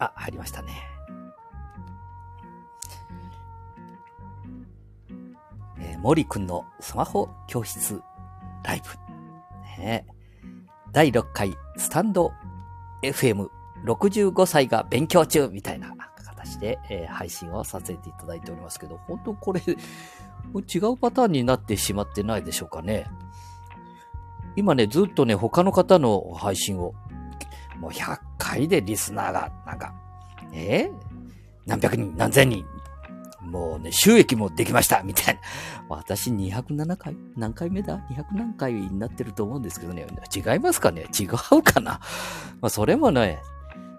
あ、入りましたね。えー、森くんのスマホ教室ライブ。ね、第6回スタンド FM65 歳が勉強中みたいな形で、えー、配信をさせていただいておりますけど、本当これ、違うパターンになってしまってないでしょうかね。今ね、ずっとね、他の方の配信を、もう100回でリスナーが、なんか、え？ー、何百人、何千人、もうね、収益もできました、みたいな。私207回？何回目だ ?200 何回になってると思うんですけどね。違いますかね？違うかな？まあ、それもね、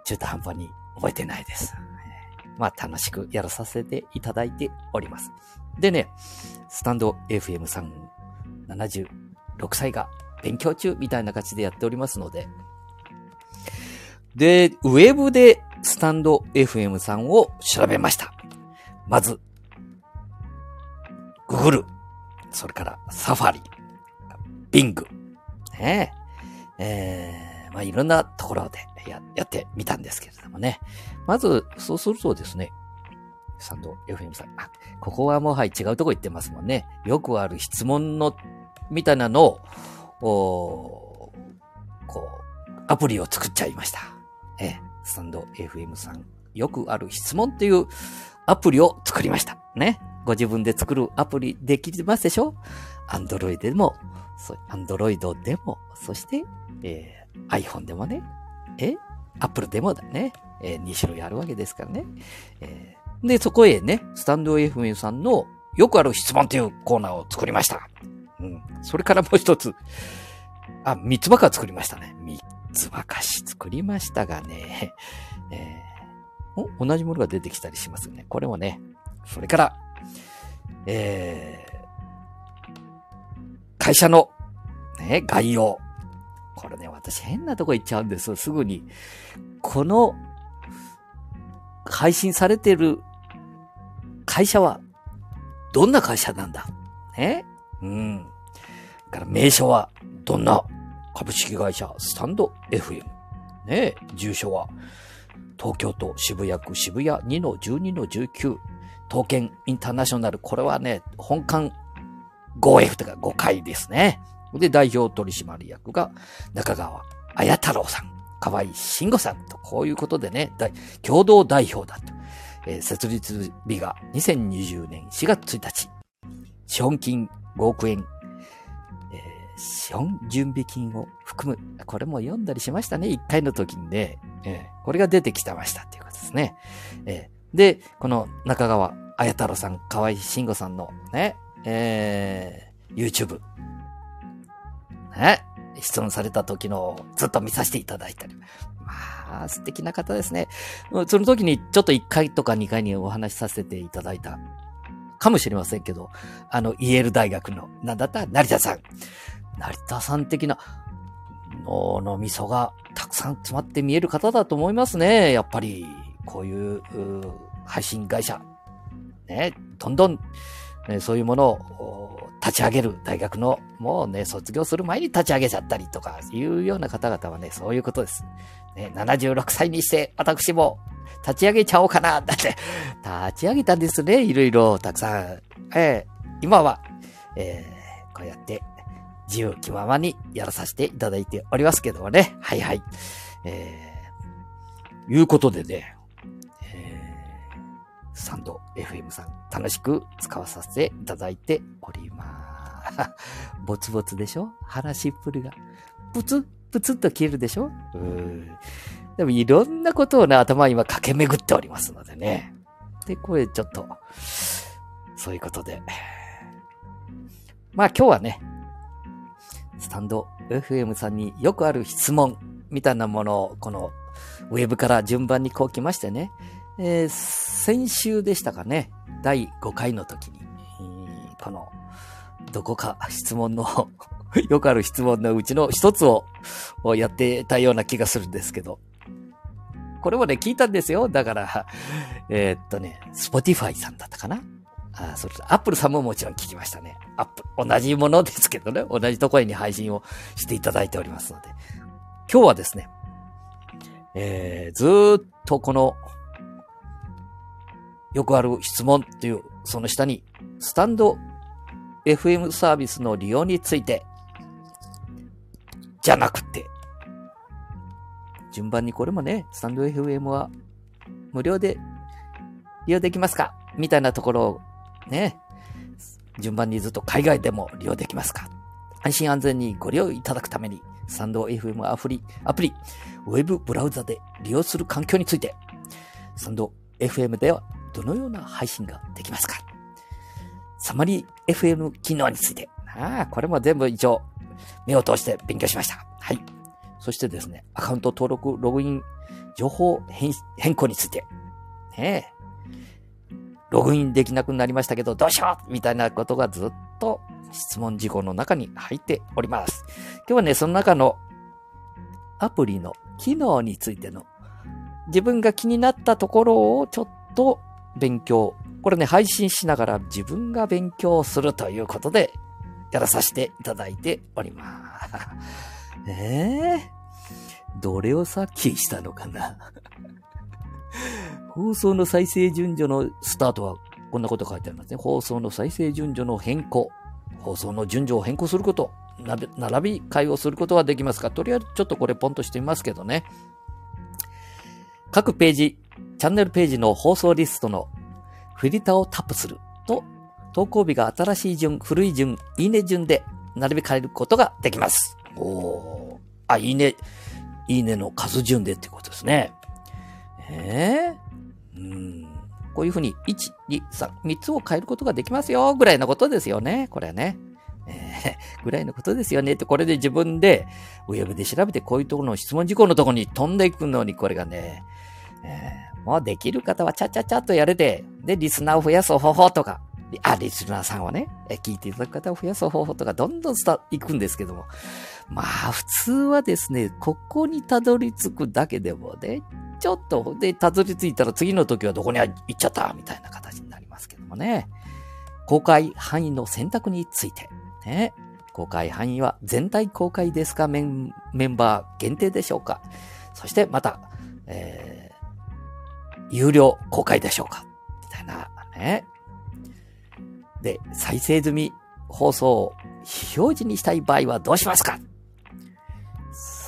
中途半端に覚えてないです。まあ、楽しくやらさせていただいております。でね、スタンド FM さん76歳が勉強中みたいな感じでやっておりますので、で、ウェブでスタンド FM さんを調べました。まず、Google、それからサファリ、Bing、ねえ、えー、まあいろんなところでややってみたんですけれどもね。まず、そうするとですね、サンド FM さん、あ、ここはもうはい違うとこ行ってますもんね。よくある質問の、みたいなのを、おこう、アプリを作っちゃいました。えスタンド FM さん、よくある質問っていうアプリを作りました。ね。ご自分で作るアプリできますでしょ？アンドロイドでも、アンドロイドでも、そして、えー、iPhone でもね、え、Apple でもだね、えー、2種類あるわけですからね。えー、で、そこへね、スタンド FM さんのよくある質問というコーナーを作りました。うん。それからもう一つ、あ、三つばか作りましたね。三つばかし作りましたがね、えー、お同じものが出てきたりしますね。これもね、それから、えー、会社の、ね、概要。これね、私変なとこ行っちゃうんですよ。すぐに。この、配信されてる会社は、どんな会社なんだ？ね？うん。から名称は、どんな株式会社スタンド FM。ねえ住所は、東京都渋谷区渋谷2-12-19。東建インターナショナル。これはね、本館 5F とか5回ですね。で、代表取締役が中川綾太郎さん、河合慎吾さんと、こういうことでね、共同代表だと。えー、設立日が2020年4月1日。資本金5億円資本準備金を含む。これも読んだりしましたね。1回の時にね。えー、これが出てきてましたっていうことですね。えー、で、この中川綾太郎さん、河合慎吾さんのね、えー、YouTube。ね、質問された時のずっと見させていただいたり。まあ、素敵な方ですね。その時にちょっと1回とか2回にお話しさせていただいたかもしれませんけど、あの、イェール大学の、なんだった？成田さん。成田さん的な脳の味噌がたくさん詰まって見える方だと思いますね。やっぱり、こういう、配信会社、ね、どんどん、ね、そういうものを立ち上げる大学の、もうね、卒業する前に立ち上げちゃったりとか、いうような方々はね、そういうことです。ね、76歳にして、私も立ち上げちゃおうかな、だって、立ち上げたんですね、いろいろ、たくさん。えー、今は、えー、こうやって自由気ままにやらさせていただいておりますけどもね。はいはい。えー、いうことでね、えー、サンド FM さん楽しく使わさせていただいております。ぼつぼつでしょ？話っぷりが。ぷつぷつっと消えるでしょ？うん。でもいろんなことをね、頭今駆け巡っておりますのでね。で、これちょっと、そういうことで。まあ今日はね、スタンド FM さんによくある質問みたいなものを、このウェブから順番にこう来ましてね、えー、先週でしたかね、第5回の時に、この、どこか質問の よくある質問のうちの一つをやってたような気がするんですけど、これもね、聞いたんですよ。だから、えー、っとね、Spotify さんだったかな。あそれと、アップルさんももちろん聞きましたね。アップル、同じものですけどね、同じところに配信をしていただいておりますので。今日はですね、えー、ずーっとこの、よくある質問っていう、その下に、スタンド FM サービスの利用について、じゃなくて、順番にこれもね、スタンド FM は無料で利用できますか？みたいなところをね、順番にずっと海外でも利用できますか？安心安全にご利用いただくために、スタンド FM アプリ、アプリ、ウェブブラウザで利用する環境について、スタンド FM ではどのような配信ができますか？サマリー FM 機能について。ああ、これも全部一応目を通して勉強しました。はい。そしてですね、アカウント登録、ログイン、情報変更について。ねえ。ログインできなくなりましたけど、どうしようみたいなことがずっと質問事項の中に入っております。今日はね、その中のアプリの機能についての自分が気になったところをちょっと勉強。これね、配信しながら自分が勉強するということでやらさせていただいております。え えー、どれをさっきしたのかな？放送の再生順序のスタートはこんなこと書いてありますね。放送の再生順序の変更。放送の順序を変更すること。並び替えをすることができますかとりあえずちょっとこれポンとしてみますけどね。各ページ、チャンネルページの放送リストのフィルターをタップすると、投稿日が新しい順、古い順、いいね順で並び替えることができます。おー。あ、いいね、いいねの数順でってことですね。ええ、うん。こういうふうに、1、2、3、3つを変えることができますよ、ぐらいのことですよね。これはね。えー、ぐらいのことですよねって、これで自分で、ウェブで調べてこういうところの質問事項のところに飛んでいくのに、これがね、えー、もうできる方はちゃちゃちゃっとやれて、で、リスナーを増やす方法とか、あ、リスナーさんをね、聞いていただく方を増やす方法とか、どんどん伝いくんですけども。まあ、普通はですね、ここにたどり着くだけでもね、ちょっと、で、たどり着いたら次の時はどこに行っちゃったみたいな形になりますけどもね。公開範囲の選択について。ね。公開範囲は全体公開ですか？メンバー限定でしょうか？そしてまた、えー、有料公開でしょうか？みたいなね。で、再生済み放送を非表示にしたい場合はどうしますか？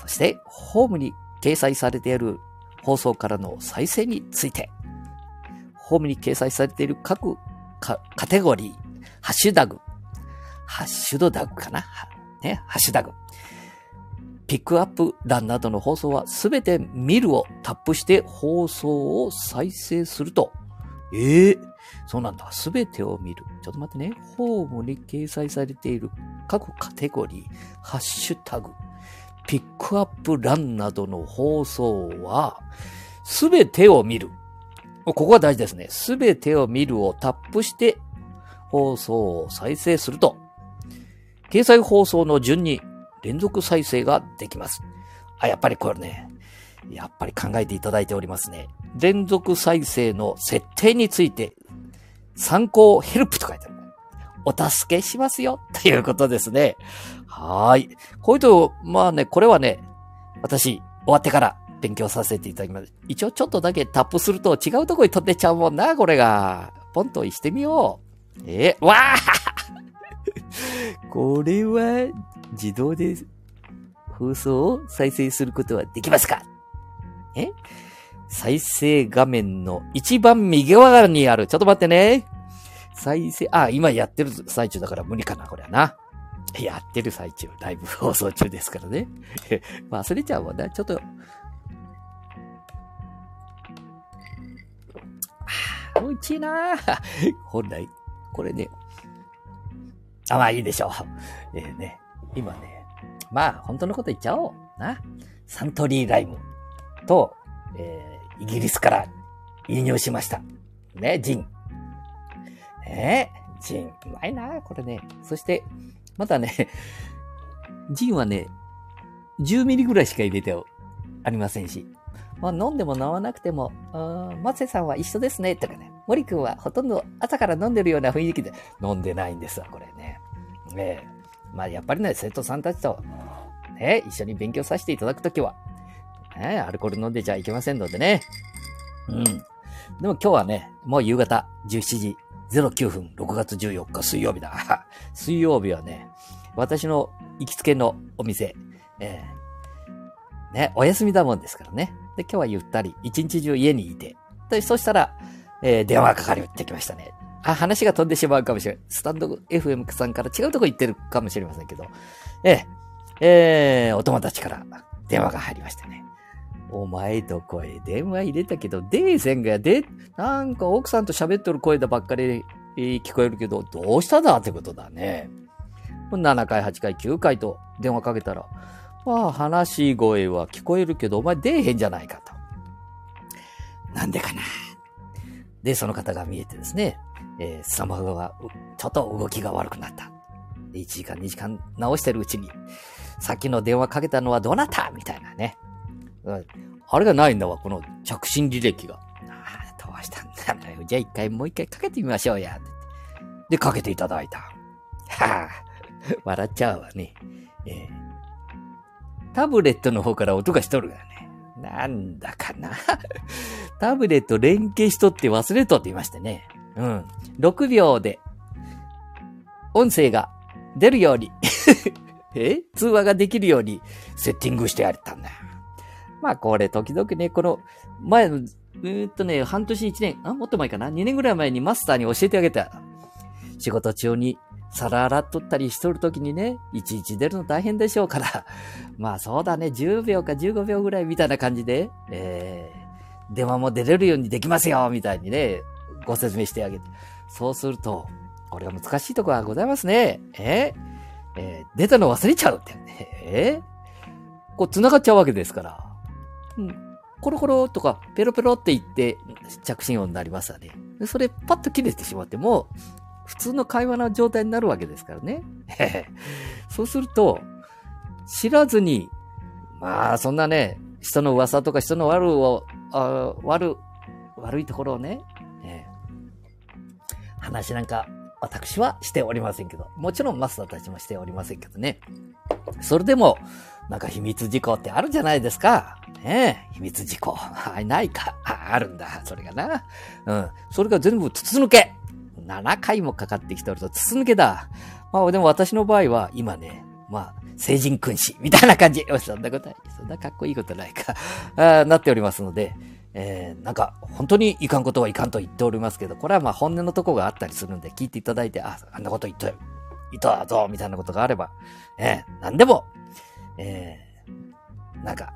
そして、ホームに掲載されている放送からの再生について、ホームに掲載されている各カテゴリー、ハッシュタグ、ハッシュドダグかな？ね、ハッシュタグ。ピックアップ欄などの放送はすべて見るをタップして放送を再生すると。ええー、そうなんだ。すべてを見る。ちょっと待ってね。ホームに掲載されている各カテゴリー、ハッシュタグ、ピックアップ欄などの放送は、すべてを見る。ここが大事ですね。すべてを見るをタップして放送を再生すると、掲載放送の順に連続再生ができます。あ、やっぱりこれね、やっぱり考えていただいておりますね。連続再生の設定について、参考ヘルプと書いてある。お助けしますよ、ということですね。はい。こういうと、まあね、これはね、私、終わってから勉強させていただきます。一応ちょっとだけタップすると違うとこに飛んでちゃうもんな、これが。ポンと押してみよう。えー、わー これは自動で放送を再生することはできますか？え？再生画面の一番右側にある。ちょっと待ってね。再生、あ、今やってる最中だから無理かな、これはな。やってる最中、ライブ放送中ですからね。忘れちゃうもんな。ちょっと、美味しいな 本来、これね、あ、まあいいでしょう。えー、ね、今ね、まあ本当のこと言っちゃおう。な。サントリーライムと、えー、イギリスから輸入しました。ね、ジン。ねジン。うまいな、これね。そして、またね、ジンはね、10ミリぐらいしか入れてありませんし。まあ飲んでも飲まなくても、マセさんは一緒ですね、とかね。森くんはほとんど朝から飲んでるような雰囲気で飲んでないんですわ、これね。ねまあやっぱりね、生徒さんたちと、ね、一緒に勉強させていただくときは、ね、アルコール飲んでちゃいけませんのでね。うん。でも今日はね、もう夕方17時09分、6月14日水曜日だ。水曜日はね、私の行きつけのお店、えー、ね、お休みだもんですからね。で、今日はゆったり、一日中家にいて。で、そしたら、えー、電話がかかってきましたね。あ、話が飛んでしまうかもしれない。スタンド FM さんから違うとこ行ってるかもしれませんけど。えー、えー、お友達から電話が入りましてね。お前と声電話入れたけど、出えせんがで、なんか奥さんと喋っとる声だばっかり聞こえるけど、どうしただってことだね。7回、8回、9回と電話かけたら、まあ話し声は聞こえるけど、お前出えへんじゃないかと。なんでかな。で、その方が見えてですね、えー、スマホがちょっと動きが悪くなった。1時間、2時間直してるうちに、さっきの電話かけたのはどなた？みたいなね。あれがないんだわ、この着信履歴が。ああ、どうしたんだよ。じゃあ一回、もう一回かけてみましょうや。で、かけていただいた。はあ、笑っちゃうわね。えー、タブレットの方から音がしとるがね。なんだかな。タブレット連携しとって忘れとって言いましてね。うん。6秒で、音声が出るように え？通話ができるようにセッティングしてやれたんだよ。まあこれ時々ね、この前の、えー、っとね、半年一年、あ、もっと前かな ?2 年ぐらい前にマスターに教えてあげた。仕事中に皿洗っとったりしとるときにね、いちいち出るの大変でしょうから。まあそうだね、10秒か15秒ぐらいみたいな感じで、えー、電話も出れるようにできますよみたいにね、ご説明してあげて。そうすると、これは難しいとこはございますね。えー、えー、出たの忘れちゃうって。えー、こう繋がっちゃうわけですから。うん。コロコロとかペロペロって言って着信音になりますわね。それパッと切れてしまっても、普通の会話の状態になるわけですからね。そうすると、知らずに、まあ、そんなね、人の噂とか人の悪を、あ悪、悪いところをね、え話なんか私はしておりませんけど、もちろんマスターたちもしておりませんけどね。それでも、なんか秘密事項ってあるじゃないですか。ねえ、秘密事項。はい、ないか。あるんだ。それがな。うん。それが全部筒抜け。7回もかかってきておると筒抜けだ。まあでも私の場合は今ね、まあ、成人君子みたいな感じ。そんなことない。そんなかっこいいことないか。あなっておりますので、えー、なんか、本当にいかんことはいかんと言っておりますけど、これはまあ本音のとこがあったりするんで、聞いていただいて、あ、あんなこと言って、いたぞ、みたいなことがあれば、えー、なんでも、えー、なんか、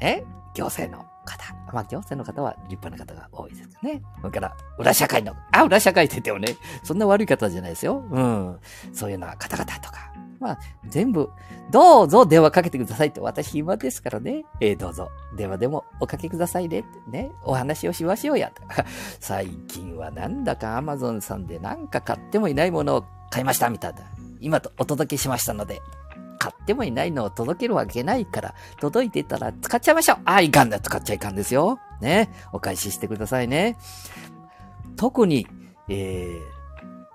え？行政の方。まあ、行政の方は立派な方が多いですかね。それから、裏社会の、あ、裏社会って言ってもね、そんな悪い方じゃないですよ。うん。そういうような方々とか。まあ、全部、どうぞ電話かけてくださいって、私暇ですからね。えー、どうぞ、電話でもおかけくださいねってね、お話をしましょうや。最近はなんだかアマゾンさんでなんか買ってもいないものを買いましたみたいな。今とお届けしましたので、買ってもいないのを届けるわけないから、届いてたら使っちゃいましょう。あ、いかんだ。使っちゃいかんですよ。ね。お返ししてくださいね。特に、えー、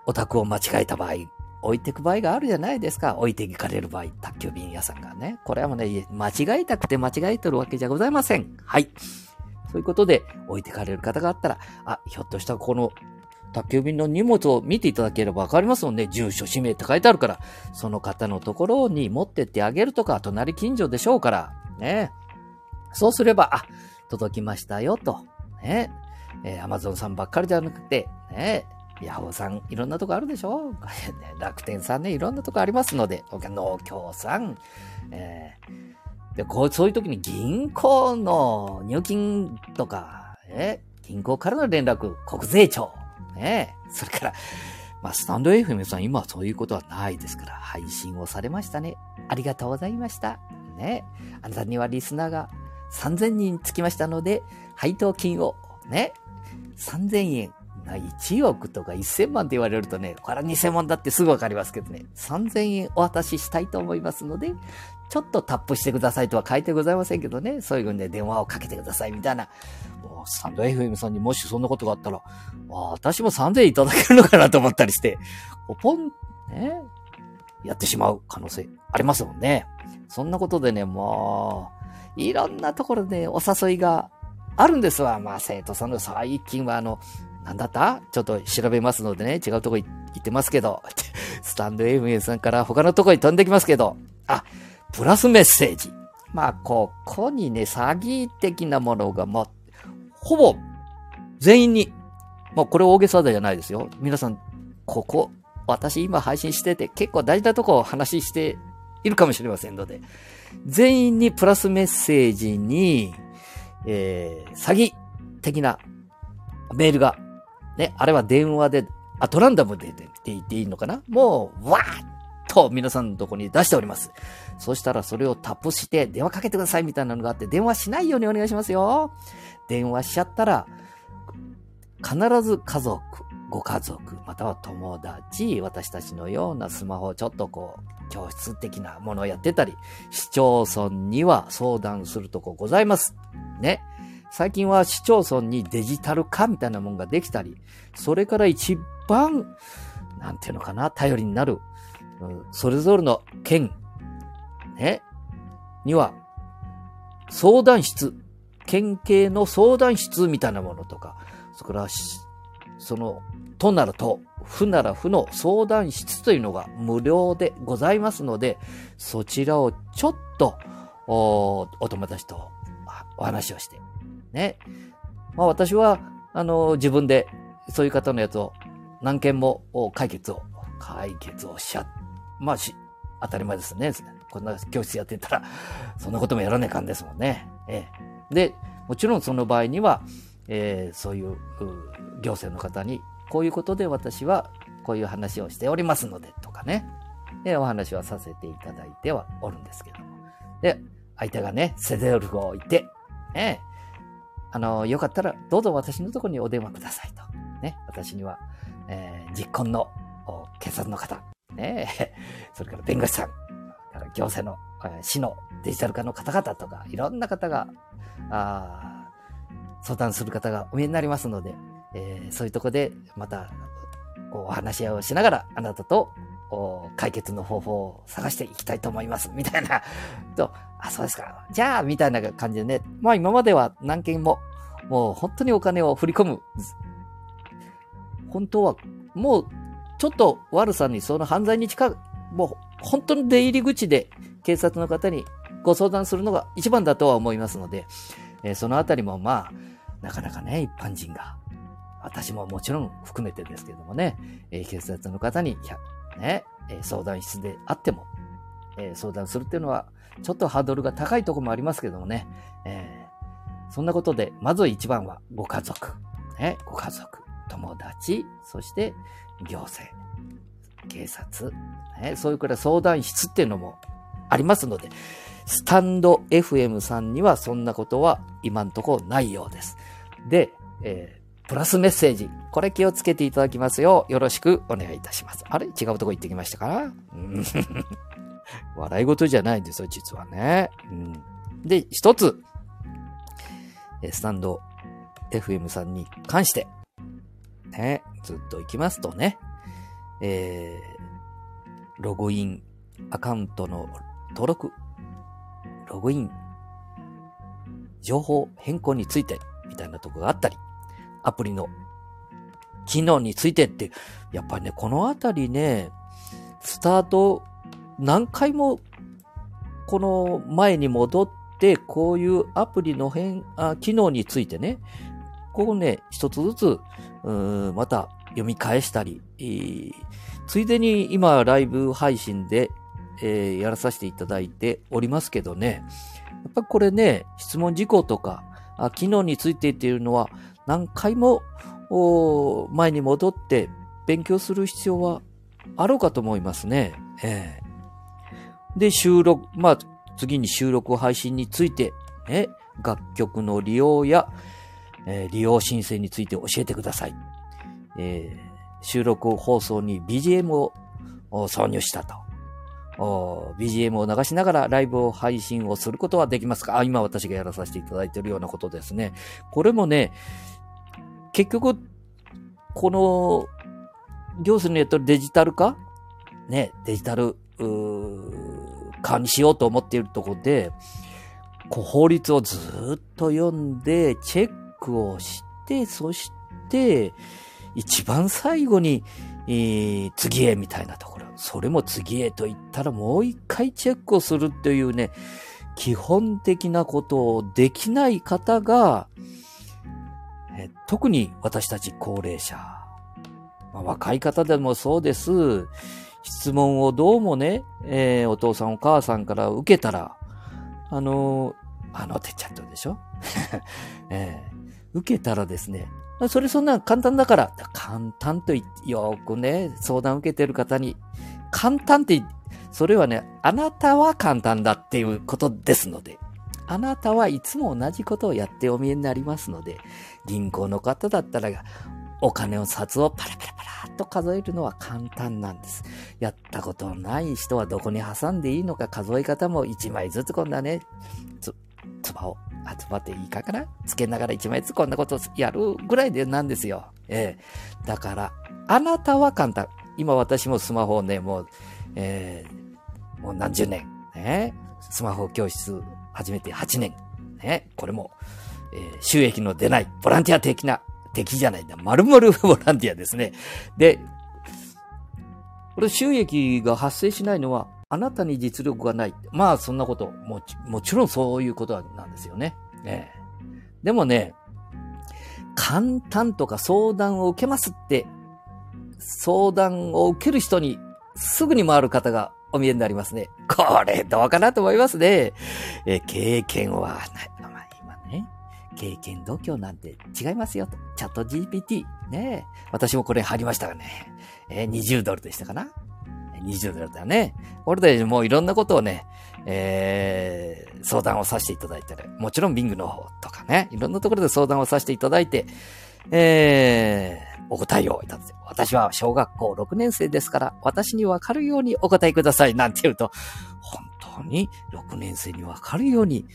お宅を間違えた場合、置いてく場合があるじゃないですか。置いていかれる場合、宅急便屋さんがね。これはもうね、間違えたくて間違えてるわけじゃございません。はい。そういうことで、置いてかれる方があったら、あ、ひょっとしたらこの宅急便の荷物を見ていただければわかりますもんね。住所、氏名って書いてあるから、その方のところに持ってってあげるとか、隣近所でしょうから、ね。そうすれば、あ、届きましたよ、と。ね。えー、アマゾンさんばっかりじゃなくて、ね。ヤホーさん、いろんなとこあるでしょ 楽天さんね、いろんなとこありますので、農協さん、えー、で、こう、そういう時に銀行の入金とか、え銀行からの連絡、国税庁、ねそれから、まあ、スタンド FM さん、今はそういうことはないですから、配信をされましたね。ありがとうございました。ねあなたにはリスナーが3000人つきましたので、配当金を、ね、3000円1億とか1000万って言われるとね、これは偽物だってすぐわかりますけどね、3000円お渡ししたいと思いますので、ちょっとタップしてくださいとは書いてございませんけどね、そういうふうにね、電話をかけてくださいみたいな。スタンド FM さんにもしそんなことがあったら、私も3000円いただけるのかなと思ったりして、ポン、ね、やってしまう可能性ありますもんね。そんなことでね、もう、いろんなところでお誘いがあるんですわ。まあ、生徒さんの最近はあの、なんだったちょっと調べますのでね、違うとこ行ってますけど、スタンド FM さんから他のとこに飛んできますけど、あ、プラスメッセージ。まあ、ここにね、詐欺的なものがもう、ほぼ、全員に、まあ、これ大げさじゃないですよ。皆さん、ここ、私今配信してて結構大事なとこを話しているかもしれませんので、全員にプラスメッセージに、えー、詐欺的なメールが、ね、あれは電話で、あ、トランダムでって言っていいのかな？もう、わーっと皆さんのとこに出しております。そしたらそれをタップして電話かけてくださいみたいなのがあって、電話しないようにお願いしますよ。電話しちゃったら、必ず家族、ご家族、または友達、私たちのようなスマホをちょっとこう、教室的なものをやってたり、市町村には相談するとこございます。ね。最近は市町村にデジタル化みたいなもんができたり、それから一番、なんていうのかな、頼りになる、うん、それぞれの県、ね、には、相談室、県警の相談室みたいなものとか、それから、その、となると、府なら府の相談室というのが無料でございますので、そちらをちょっと、おお友達とお話をして、ね。まあ私は、あの、自分でそういう方のやつを何件も解決を、解決をしちゃ、まあし、当たり前ですね。こんな教室やってたら、そんなこともやらねえかんですもんね。ええ。で、もちろんその場合には、えー、そういう行政の方に、こういうことで私はこういう話をしておりますので、とかね。で、お話はさせていただいてはおるんですけども。で、相手がね、セゼルフを置いて、ね、あの、よかったらどうぞ私のところにお電話くださいと。ね、私には、えー、実行の警察の方、ね、それから弁護士さん、行政の、え、市のデジタル化の方々とか、いろんな方が、あ相談する方がお見えになりますので、えー、そういうとこでまたお話し合いをしながらあなたと解決の方法を探していきたいと思います。みたいな。と、あ、そうですか。じゃあ、みたいな感じでね。まあ今までは何件も、もう本当にお金を振り込む。本当は、もう、ちょっと悪さにその犯罪に近く、もう本当に出入り口で警察の方にご相談するのが一番だとは思いますので、えー、そのあたりもまあ、なかなかね、一般人が、私ももちろん含めてですけどもね、えー、警察の方に、ね、え、相談室であっても、え相談するっていうのは、ちょっとハードルが高いとこもありますけどもね、えそんなことで、まず一番はご家族、ね、ご家族、友達、そして行政、警察、ね、そういうくらい相談室っていうのもありますので、スタンド FM さんにはそんなことは今んとこないようです。で、えー、プラスメッセージ。これ気をつけていただきますようよろしくお願いいたします。あれ？違うとこ行ってきましたか？笑い事じゃないんですよ、実はね。うん、で、一つ、スタンド FM さんに関して、ね、ずっと行きますとね、えー、ログインアカウントの登録ログイン、情報変更について、みたいなとこがあったり、アプリの機能についてって、やっぱりね、このあたりね、スタート何回もこの前に戻って、こういうアプリの変、あ機能についてね、ここね、一つずつ、うんまた読み返したり、ついでに今ライブ配信でえー、やらさせていただいておりますけどね、やっぱこれね、質問事項とか、あ機能についてっていうのは何回も前に戻って勉強する必要はあろうかと思いますね。えー、で、収録、まあ、次に収録配信について、ね、楽曲の利用や、えー、利用申請について教えてください。えー、収録放送に BGM を挿入したと。BGM を流しながらライブを配信をすることはできますか？あ、今私がやらさせていただいているようなことですね。これもね、結局、この、行政のやったらデジタル化？ね、デジタル、化にしようと思っているところで、こう法律をずっと読んで、チェックをして、そして、一番最後に、えー、次へみたいなところ。それも次へと言ったらもう一回チェックをするというね、基本的なことをできない方が、え特に私たち高齢者、まあ、若い方でもそうです。質問をどうもね、えー、お父さんお母さんから受けたら、あのー、あのてっちゃったでしょ、えー、受けたらですね、それそんな簡単だから、簡単とよくね、相談受けてる方に、簡単ってそれはね、あなたは簡単だっていうことですので、あなたはいつも同じことをやってお見えになりますので、銀行の方だったら、お金を札をパラパラパラっと数えるのは簡単なんです。やったことない人はどこに挟んでいいのか数え方も1枚ずつこんなね、つ、ばを、あ、つばっていいかかな？つけながら1枚ずつこんなことやるぐらいでなんですよ。ええ。だから、あなたは簡単。今私もスマホをね、もう、えー、もう何十年、ね、スマホ教室始めて8年、ね、これも、えー、収益の出ないボランティア的な、敵じゃないんだ、丸々 ボランティアですね。で、これ収益が発生しないのは、あなたに実力がない。まあ、そんなこと、もち、もちろんそういうことなんですよね。ねでもね、簡単とか相談を受けますって、相談を受ける人にすぐに回る方がお見えになりますね。これ、どうかなと思いますね。え経験はない。まあ、今ね、経験度胸なんて違いますよと。チャット GPT。ね私もこれ貼りましたがね。えー、20ドルでしたかな ?20 ドルだね。これでもういろんなことをね、えー、相談をさせていただいたり、もちろんビングの方とかね、いろんなところで相談をさせていただいて、えー、お答えをいただいて、私は小学校6年生ですから、私にわかるようにお答えください、なんて言うと、本当に6年生にわかるように、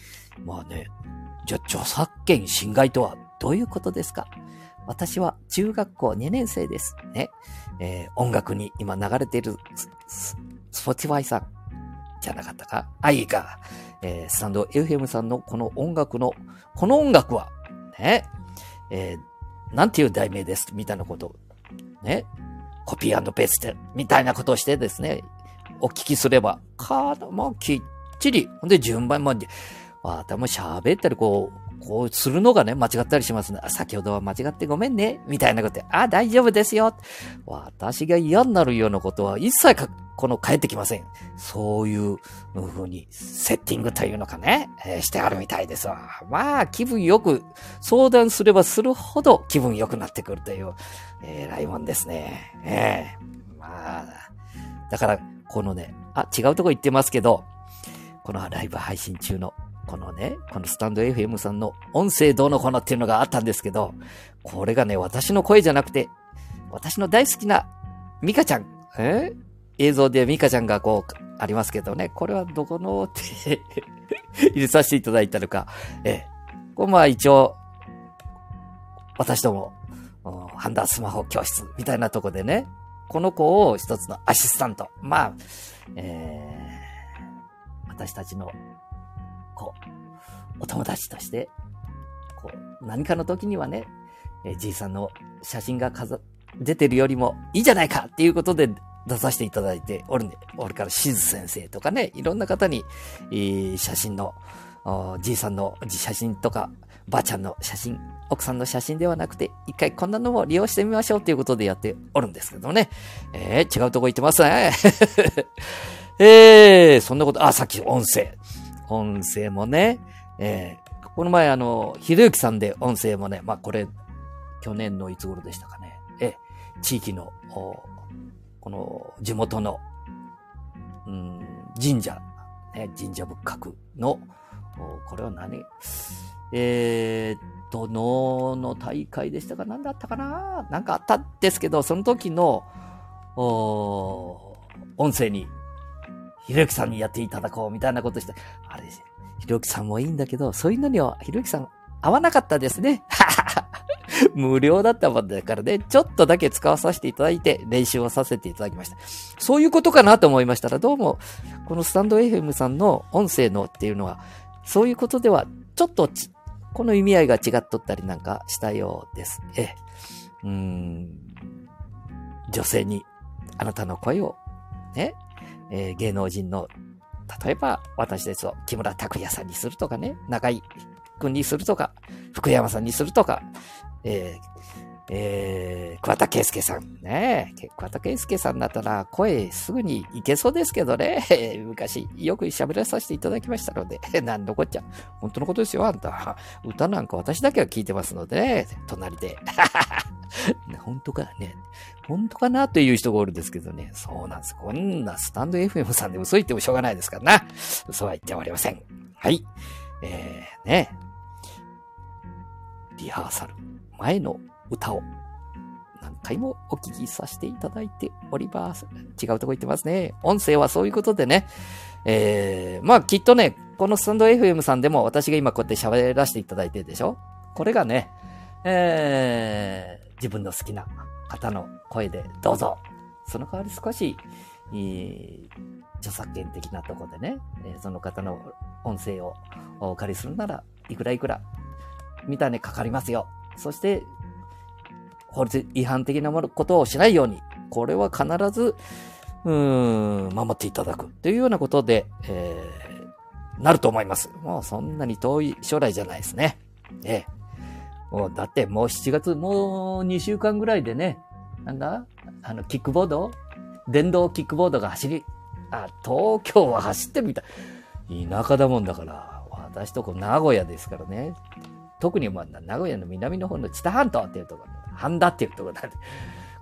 まあね、じゃ、著作権侵害とはどういうことですか？私は中学校2年生です。ね。えー、音楽に今流れているス、 Spotify さんじゃなかったか？あ、いいか。えー、スタンド FM さんのこの音楽の、この音楽は、ね、えー、なんていう題名です、みたいなこと、ね、コピーペーストみたいなことをしてですね、お聞きすれば、かもきっちり、ほんで順番も、わたも喋ったりこう、こうするのがね、間違ったりしますね。先ほどは間違ってごめんね、みたいなことで、あ、大丈夫ですよ。私が嫌になるようなことは一切か、この返ってきません。そういう風にセッティングというのかね、えー、してあるみたいですわ。まあ、気分よく相談すればするほど気分良くなってくるという、えー、ライモンですね。ええー、まあ、だから、このね、あ、違うとこ行ってますけど、このライブ配信中のこのね、このスタンド FM さんの音声どうのこうのっていうのがあったんですけど、これがね、私の声じゃなくて、私の大好きなミカちゃん、え？映像でミカちゃんがこう、ありますけどね、これはどこのって 入れさせていただいたのか、ええ。こまあ一応、私ども、ハンダースマホ教室みたいなとこでね、この子を一つのアシスタント。まあ、えー、私たちのこう、お友達として、こう、何かの時にはね、えじいさんの写真が飾、出てるよりもいいじゃないかっていうことで出させていただいておるんで、俺からしず先生とかね、いろんな方に、えー、写真の、じいさんの写真とか、ばあちゃんの写真、奥さんの写真ではなくて、一回こんなのも利用してみましょうということでやっておるんですけどね。えー、違うとこ行ってますね。えー、そんなこと、あ、さっき音声。音声もね、えー、この前あの、ひろゆきさんで音声もね、まあこれ、去年のいつ頃でしたかね、え、地域の、この地元の、うん、神社、ね、神社仏閣の、これは何？えー、っと、能の大会でしたか？何だったかな？なんかあったんですけど、その時の、音声にひろゆきさんにやっていただこうみたいなことして、あれです、ひろゆきさんもいいんだけど、そういうのにはひろゆきさん合わなかったですね。無料だったもんだからね、ちょっとだけ使わさせていただいて練習をさせていただきました。そういうことかなと思いましたら、どうも、このスタンド FM さんの音声のっていうのは、そういうことでは、ちょっとち、この意味合いが違っとったりなんかしたようです。ええ。うん。女性にあなたの声を、ね、えー、芸能人の、例えば私ですと木村拓哉さんにするとかね、中井君にするとか、福山さんにするとか、えー、えー、桑田佳祐さん。ね桑田佳祐さんだったら声すぐにいけそうですけどね。昔よく喋らさせていただきましたので、なんのこっちゃ。本当のことですよ、あんた。歌なんか私だけは聞いてますのでね。隣で。本当かね。本当かなという人がおるんですけどね。そうなんです。こんなスタンド FM さんで嘘言ってもしょうがないですからな。嘘は言っておりません。はい。えー、ね。リハーサル前の歌を何回もお聞きさせていただいております。違うとこ行ってますね。音声はそういうことでね。えー、まあきっとね、このスタンド FM さんでも私が今こうやって喋らせていただいてるでしょこれがね、えー、自分の好きな方の声でどうぞ。その代わり少し、えー、著作権的なとこでね、え、その方の音声をお借りするならいくらいくら、みたいにかかりますよ。そして、法律違反的なことをしないように、これは必ず、うーん、守っていただくというようなことで、えー、なると思います。もうそんなに遠い将来じゃないですね。ええ。もうだってもう7月、もう2週間ぐらいでね、なんだ？あの、キックボード？電動キックボードが走り、あ、東京は走ってみた。田舎だもんだから、私とこ名古屋ですからね。特にまあ名古屋の南の方の知多半島っていうところ、半田っていうところなんで、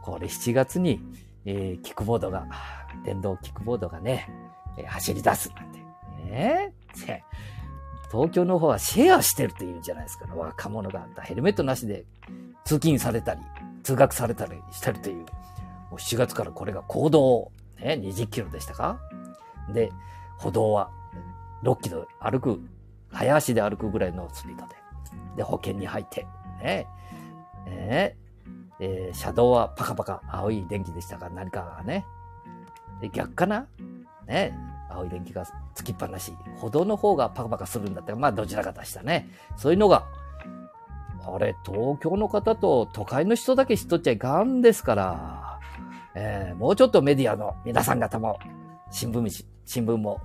これ7月に、えー、キックボードが、電動キックボードがね、えー、走り出すなんて。ねえ。東京の方はシェアしてるって言うんじゃないですか、若者が。ヘルメットなしで通勤されたり、通学されたりしてるという。もう7月からこれが行動、ね、20キロでしたか？で、歩道は6キロ歩く、早足で歩くぐらいのスピードで。で、保険に入って、ね。え、えー、車道はパカパカ青い電気でしたが、何かがね。で、逆かな？ね。青い電気がつきっぱなし。歩道の方がパカパカするんだったら、まあ、どちらかでしたね。そういうのが、あれ、東京の方と都会の人だけ知っとっちゃいかんですから、えー、もうちょっとメディアの皆さん方も、新聞、新聞も、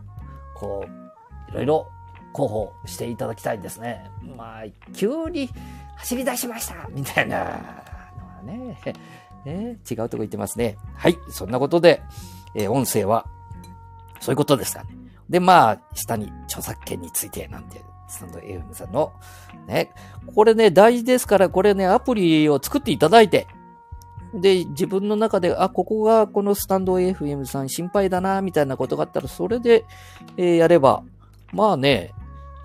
こう、いろいろ広報していただきたいんですね。まあ、急に走り出しましたみたいなね、ね、違うとこ行ってますね。はい、そんなことで、えー、音声は、そういうことでしたね。で、まあ、下に著作権についてなんて、スタンド FM さんの、ね、これね、大事ですから、これね、アプリを作っていただいて、で、自分の中で、あ、ここがこのスタンド FM さん心配だな、みたいなことがあったら、それで、えー、やれば、まあね、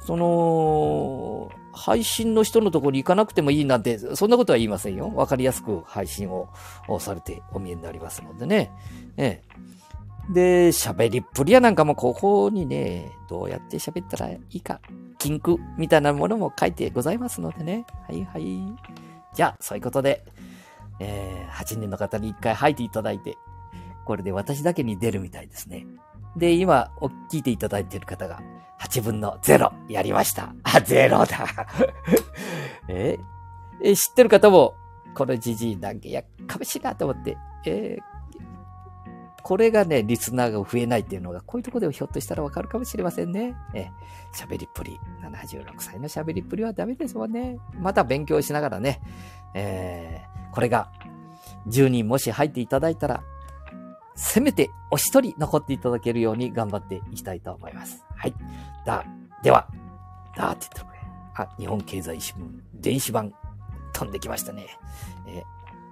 その、配信の人のところに行かなくてもいいなんて、そんなことは言いませんよ。わかりやすく配信をされてお見えになりますのでね。ええ。で、喋りっぷりやなんかもここにね、どうやって喋ったらいいか、禁句みたいなものも書いてございますのでね。はいはい。じゃあ、そういうことで、えー、8人の方に一回吐いていただいて、これで私だけに出るみたいですね。で、今、聞いていただいている方が、8分の0やりました。あ、0だ。え？え知ってる方も、このじじいなんけやかもしいなと思って、え？ー、これがね、リスナーが増えないっていうのが、こういうところでひょっとしたらわかるかもしれませんね。え？喋りっぷり。76歳の喋りっぷりはダメですもんね。また勉強しながらね、えー、これが10人もし入っていただいたら、せめてお一人残っていただけるように頑張っていきたいと思います。はい。だ、では、だって言ったこれ。あ、日本経済新聞、電子版、飛んできましたね。えー、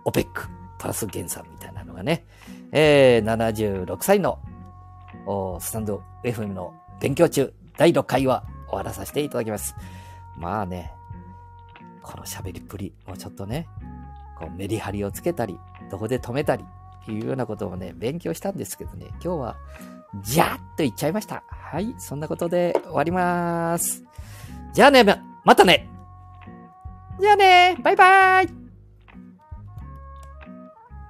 オペック、プラス減産みたいなのがね、えー、76歳の、スタンド FM の勉強中、第6回は終わらさせていただきます。まあね、この喋りっぷり、もうちょっとね、こうメリハリをつけたり、どこで止めたり、いうようなことをね、勉強したんですけどね、今日は、じゃーっと言っちゃいました。はい、そんなことで終わりまーす。じゃあね、ま、またねじゃあねバイバーイ